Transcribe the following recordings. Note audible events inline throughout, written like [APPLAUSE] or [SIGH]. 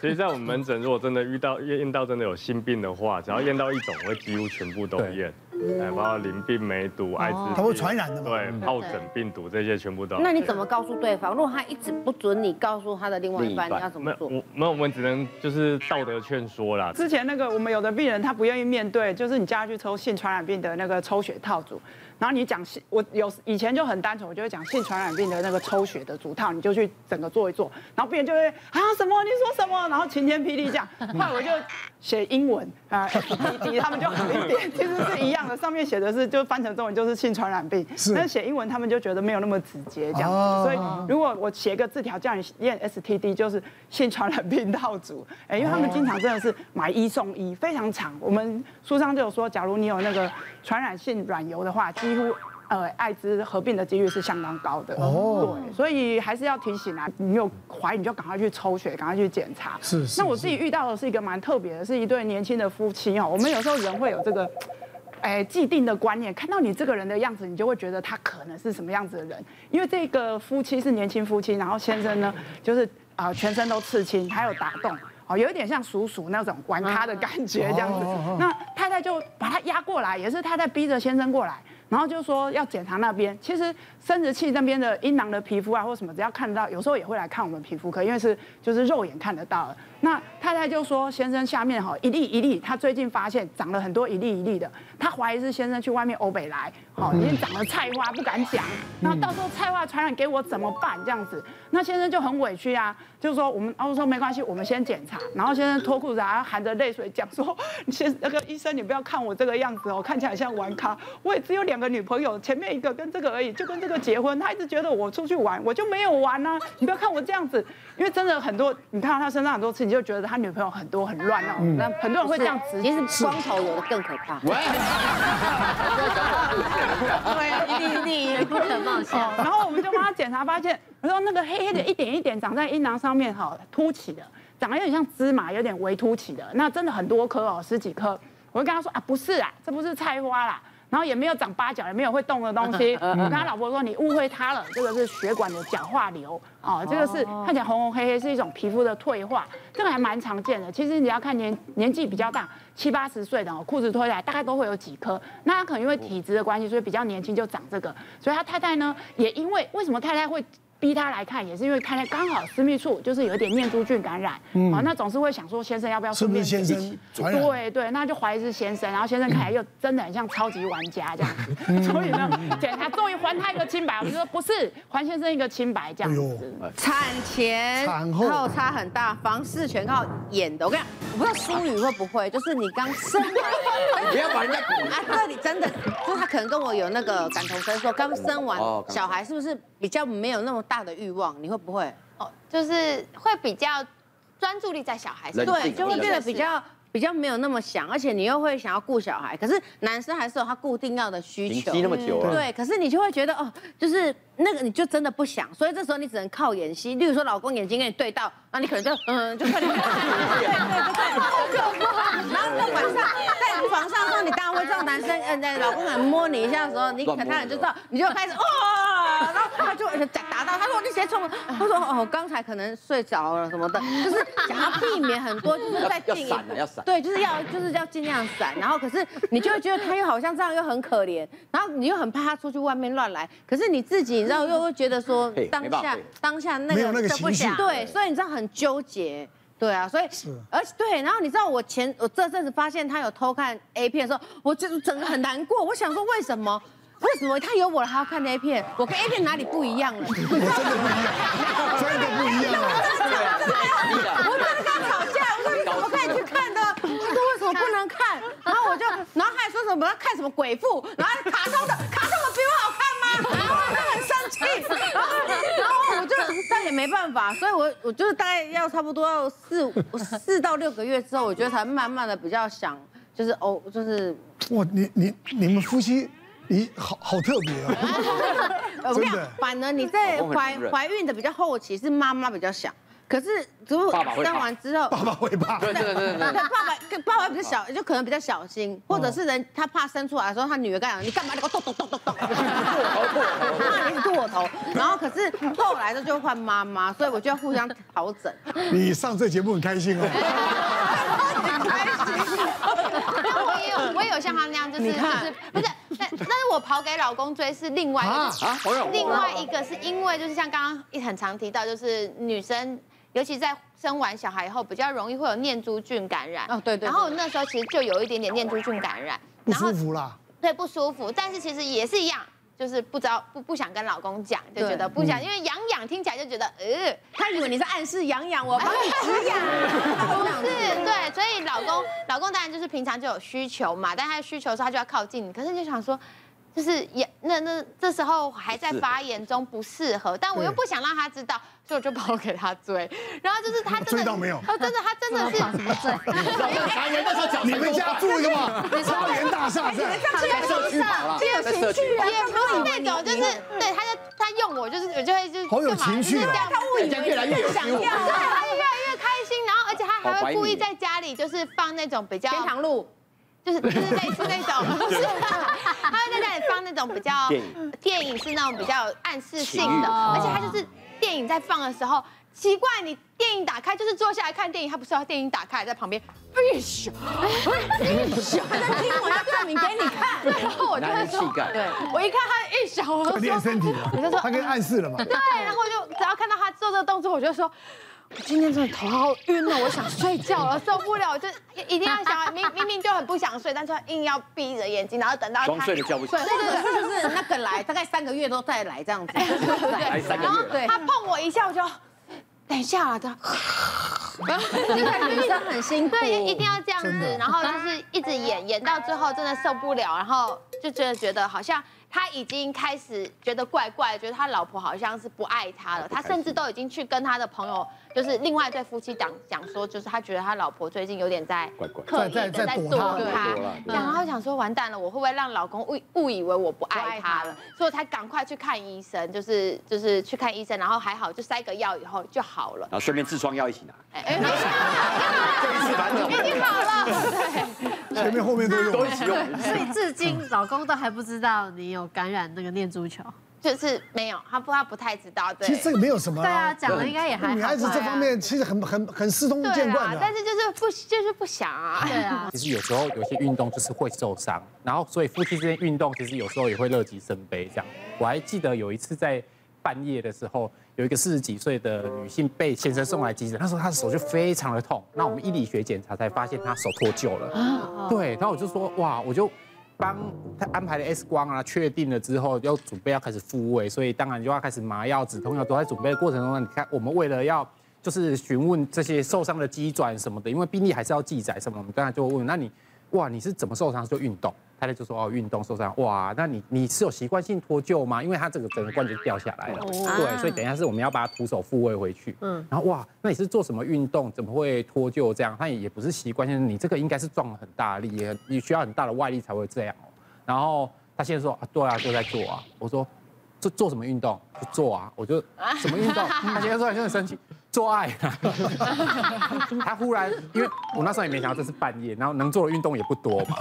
其实，在我们门诊，如果真的遇到验到真的有心病的话，只要验到一种，我会几乎全部都验。哎，包括淋病、梅毒、艾滋，它会传染的嘛？对，疱疹病毒这些全部都。那你怎么告诉对方？如果他一直不准你告诉他的另外一半，你要怎么做？没有，没有，我们只能就是道德劝说啦。之前那个我们有的病人他不愿意面对，就是你叫他去抽性传染病的那个抽血套组。然后你讲性，我有以前就很单纯，我就会讲性传染病的那个抽血的组套，你就去整个做一做。然后病人就会啊什么？你说什么？然后晴天霹雳这样。后来我就写英文啊，滴滴他们就好一点，其实是一样的。上面写的是就翻成中文就是性传染病，但是写英文他们就觉得没有那么直接这样子。所以如果我写个字条叫你验 STD，就是性传染病套组。哎，因为他们经常真的是买一送一，非常长。我们书上就有说，假如你有那个传染性软疣的话，几乎呃艾滋合并的几率是相当高的哦，对，所以还是要提醒啊，你有怀疑你就赶快去抽血，赶快去检查。是，是。那我自己遇到的是一个蛮特别的，是一对年轻的夫妻哦。我们有时候人会有这个，哎，既定的观念，看到你这个人的样子，你就会觉得他可能是什么样子的人。因为这个夫妻是年轻夫妻，然后先生呢就是啊全身都刺青，还有打洞，哦，有一点像叔叔那种玩咖的感觉这样子。那太太就把他压过来，也是太太逼着先生过来。然后就说要检查那边，其实生殖器那边的阴囊的皮肤啊，或什么，只要看得到，有时候也会来看我们皮肤科，因为是就是肉眼看得到的。那太太就说先生下面哈一粒一粒，她最近发现长了很多一粒一粒的，她怀疑是先生去外面欧北来，好已经长了菜花不敢讲，然后到时候菜花传染给我怎么办？这样子，那先生就很委屈啊，就是说我们，然后说没关系，我们先检查。然后先生脱裤子啊，含着泪水讲说，[LAUGHS] 先那个医生你不要看我这个样子哦，看起来像玩咖，我也只有两个女朋友，前面一个跟这个而已，就跟这个结婚，他一直觉得我出去玩，我就没有玩啊，你不要看我这样子，因为真的很多，你看到他身上很多次，你就觉得他女朋友很多很乱哦，那很多人会这样子，其实光头有的更可怕。[LAUGHS] 对，你你不可貌相。然后我们就帮他检查，发现我说那个黑黑的一点一点长在阴囊上面哈，凸起的，长得有点像芝麻，有点微凸起的，那真的很多颗哦，十几颗。我就跟他说啊，不是啊，这不是菜花啦。然后也没有长八角，也没有会动的东西。[LAUGHS] 我跟他老婆说：“你误会他了，这个是血管的角化瘤哦，这个是看起来红红黑黑，是一种皮肤的退化，这个还蛮常见的。其实你要看年年纪比较大，七八十岁的哦，裤子脱下来大概都会有几颗。那他可能因为体质的关系，所以比较年轻就长这个。所以他太太呢，也因为为什么太太会？逼他来看，也是因为太太刚好私密处就是有一点念珠菌感染，啊，那总是会想说先生要不要顺便先生对对，那就怀疑是先生，然后先生看来又真的很像超级玩家这样子，所以呢，检查终于还他一个清白，我就说不是还先生一个清白这样子。产前产后差很大，房事全靠演的。我跟你讲，我不知道淑女会不会，就是你刚生完，[LAUGHS] 不要把人家啊，这里真的，就是他可能跟我有那个感同身受，刚生完小孩是不是比较没有那么。大的欲望，你会不会？哦，就是会比较专注力在小孩上，对，就会变得比较比较没有那么想，而且你又会想要顾小孩。可是男生还是有他固定要的需求，那么久了，对。可是你就会觉得哦，就是那个你就真的不想，所以这时候你只能靠演戏。例如说，老公眼睛跟你对到，那你可能就嗯，就快点，对对对，然后在晚上在床上的时候，你当然会知道男生嗯，在老公可能摸你一下的时候，你可能他就知道，你就开始哇。然后他就打到，他说你先冲，他说哦，刚才可能睡着了什么的，就是想要避免很多，就是在 [LAUGHS] 静要闪要闪，对，就是要就是要尽量闪。然后可是你就会觉得他又好像这样又很可怜，然后你又很怕他出去外面乱来。可是你自己你知道又会觉得说 [LAUGHS] 当下当下那个都不想，对，所以你知道很纠结，对啊，所以而且对，然后你知道我前我这阵子发现他有偷看 A 片的时候，我就整个很难过，我想说为什么？为什么他有我了还要看 A 片？我跟 A 片哪里不一样了？真的不一样，真的不一样。我真的跟他吵架，我说你怎么可以去看的？他说为什么不能看？然后我就，然后他还说什么要看什么鬼父，然后卡通的卡通的比我好看吗？然后我就很生气，然后然后我就但也没办法，所以我我就是大概要差不多要四五四到六个月之后，我觉得才慢慢的比较想就是哦就是哇你你你们夫妻。你好好特别 [LAUGHS] 啊！我跟你讲，反而你在怀怀孕的比较后期是妈妈比较想，可是如果生完之后，爸爸会怕。对对对对，爸爸跟爸爸比较小，就可能比较小心，或者是人他怕生出来的时候，他女儿跟他讲，你干嘛那个咚咚咚咚咚，怕你是吐我头。然后可是后来的就换妈妈，所以我就要互相调整。你上这节目很开心哦。[LAUGHS] 但 [LAUGHS] 我也有，我也有像他那样，就是就是不是？但但是我跑给老公追是另外一个，啊啊，另外一个是因为就是像刚刚一很常提到，就是女生。尤其在生完小孩以后，比较容易会有念珠菌感染。哦对对对然后那时候其实就有一点点念珠菌感染，不然后舒服啦。对不舒服，但是其实也是一样，就是不知道不不想跟老公讲，就觉得不想，因为痒痒听起来就觉得呃，他以为你是暗示痒痒，我帮你止痒。[LAUGHS] 不是对，所以老公老公当然就是平常就有需求嘛，但他的需求的时候他就要靠近你，可是就想说。就是也那那这时候还在发言中不适合，但我又不想让他知道，所以我就跑给他追。然后就是他真的追到没有他真的他真的是什么罪？茶园那时候脚你们家住一个嘛？超园大厦是。在社区跑啦，在社区，也不是那种，就是对他就我，就是我就会就是好有干嘛情绪就是这样他误以为越来越想要对，他就越来越开心，然后而且他还会故意在家里就是放那种比较天堂路，就是就是类似那种，[LAUGHS] 不是，[LAUGHS] 他会在家里放那种比较电影。是那种比较有暗示性的，而且他就是电影在放的时候，奇怪，你电影打开就是坐下来看电影，他不是要电影打开在旁边，哎咻，他在听我要证明给你看。然后我就会说。对，我一看他一小，我就练说，身体了，他给你暗示了嘛？对，然后我就只要看到他做这个动作，我就说。我今天真的头好晕哦，我想睡觉了，受不了，就一定要想，明明明就很不想睡，但是他硬要闭着眼睛，然后等到他装睡的叫不醒对，，或者是就是那个来，大概三个月都再来这样子。来三个然后，对他碰我一下，我就等一下啊，他这个女生很辛苦，[LAUGHS] 对，一定要这样子，然后就是一直演，演到最后真的受不了，然后就真的觉得好像他已经开始觉得怪怪的，觉得他老婆好像是不爱他了，他甚至都已经去跟他的朋友，就是另外一对夫妻讲讲说，就是他觉得他老婆最近有点在怪怪刻意在在的在躲他然后想说完蛋了，我会不会让老公误误以为我不爱他了？所以我才赶快去看医生，就是就是去看医生，然后还好就塞个药以后就好了。然后顺便痔疮药一起拿，哎哎，没事，这一次反正已经好了，对。前面后面都用都一起用。所以至今老公都还不知道你有感染那个念珠球。就是没有，他不他不太知道，对。其实这个没有什么对啊，啊。讲了应该也还好。女孩子这方面其实很很很司空对见惯的，啊。啊但是就是不就是不想啊。对啊，[LAUGHS] 其实有时候有些运动就是会受伤，然后所以夫妻之间运动其实有时候也会乐极生悲这样。我还记得有一次在半夜的时候，有一个四十几岁的女性被先生送来急诊，那时候她的手就非常的痛，那我们医理学检查才发现她手脱臼了。对，然后我就说哇，我就。帮他安排了 X 光啊，确定了之后，要准备要开始复位，所以当然就要开始麻药、止痛药都在准备的过程中。你看，我们为了要就是询问这些受伤的机转什么的，因为病历还是要记载什么，我们刚才就问，那你哇，你是怎么受伤？就运动。太太就说哦，运动受伤。哇，那你你是有习惯性脱臼吗？因为他这个整个关节掉下来了。对，所以等一下是我们要把它徒手复位回去。嗯，然后哇，那你是做什么运动？怎么会脱臼这样？他也也不是习惯性，你这个应该是撞了很大力，也你需要很大的外力才会这样哦。然后他现在说啊，对啊，就在做啊。我说做做什么运动？就做啊。我就什么运动？他现在说就很生气，做爱啊。[LAUGHS] 他忽然，因为我那时候也没想到这是半夜，然后能做的运动也不多嘛。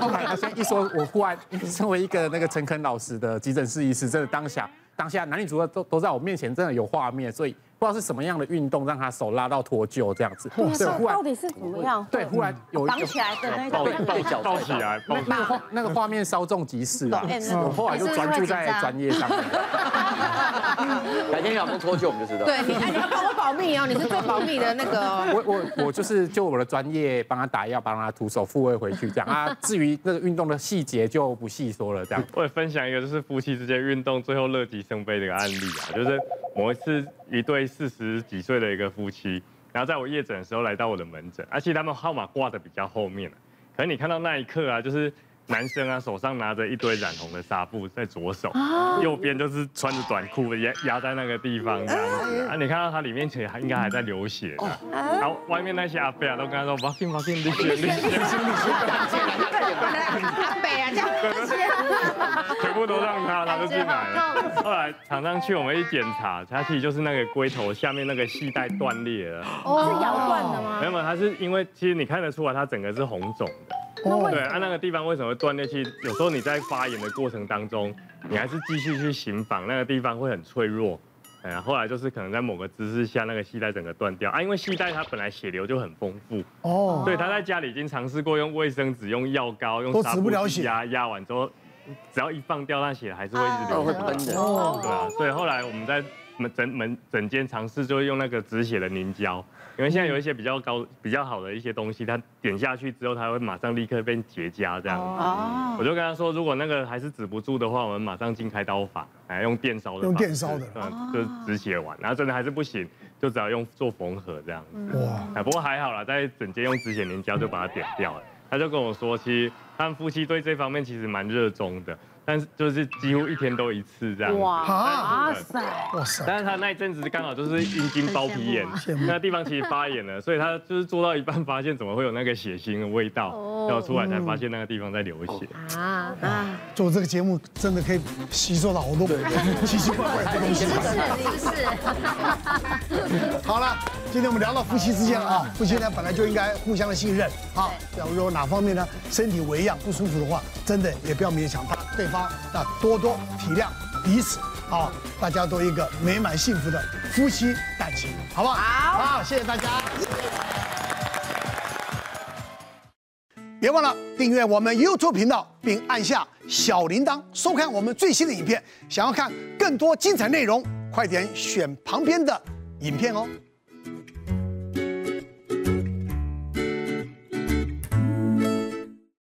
后 [LAUGHS] 来他现在一说，我忽然 [LAUGHS] 身为一个那个诚恳老实的急诊室医师，真的当下当下男女主角都都在我面前，真的有画面，所以不知道是什么样的运动让他手拉到脱臼这样子。对，忽然到底是怎么样？对，忽然有绑起来的那种，抱脚抱起来，抱起来。那个画那个画面稍纵即逝啊，我后来就专注在专业上面。改天你老公脱臼我们就知道。对你，哎，你要帮我保密哦，你是最保密的那个 [LAUGHS] 我我就是就我的专业帮他打药，帮他徒手复位回去这样啊。至于那个运动的细节就不细说了这样。我也分享一个就是夫妻之间运动最后乐极生悲的一个案例啊，就是某一次一对四十几岁的一个夫妻，然后在我夜诊的时候来到我的门诊，而且他们号码挂的比较后面，可是你看到那一刻啊，就是男生啊手上拿着一堆染红的纱布在左手，右边就是穿着短裤压压在那个地方这样子啊，你看到他里面其实还应该还在流血呢，然后外面那些阿伯啊都跟他说，把病把病，你血你血。阿伯啊，这样 [LAUGHS] 全部都让他，他就进来了。后来躺上去，我们一检查，他其实就是那个龟头下面那个系带断裂了。哦，是咬断的吗？没有没有，它是因为其实你看得出来，它整个是红肿的。哦。对，啊，那个地方为什么会断裂？其实有时候你在发炎的过程当中，你还是继续去行房，那个地方会很脆弱。哎呀，后来就是可能在某个姿势下，那个系带整个断掉啊，因为系带它本来血流就很丰富哦，所以他在家里已经尝试过用卫生纸、用药膏、用纱布压压完之后，只要一放掉，那血还是会一直流，会喷的哦，对啊，所以后来我们在门整门整间尝试，就会用那个止血的凝胶。因为现在有一些比较高、比较好的一些东西，它点下去之后，它会马上立刻变结痂这样子。哦。我就跟他说，如果那个还是止不住的话，我们马上进开刀法，来用电烧的。用电烧的。嗯，就是止血完，然后真的还是不行，就只要用做缝合这样子。哇。不过还好啦，在整间用止血凝胶就把它点掉了。他就跟我说，其实他们夫妻对这方面其实蛮热衷的。但是就是几乎一天都一次这样。哇塞！哇塞！但是他那一阵子刚好就是阴茎包皮炎，那个地方其实发炎了，所以他就是做到一半发现怎么会有那个血腥的味道，然后出来才发现那个地方在流血。啊啊！做这个节目真的可以吸收到好多奇奇怪怪的东西。是是。好了，今天我们聊到夫妻之间啊，夫妻呢本来就应该互相的信任啊。假如说哪方面呢身体为恙不舒服的话，真的也不要勉强他。对方那多多体谅彼此啊，大家都一个美满幸福的夫妻感情，好不好？好，好，谢谢大家。别忘了订阅我们 YouTube 频道，并按下小铃铛，收看我们最新的影片。想要看更多精彩内容，快点选旁边的影片哦。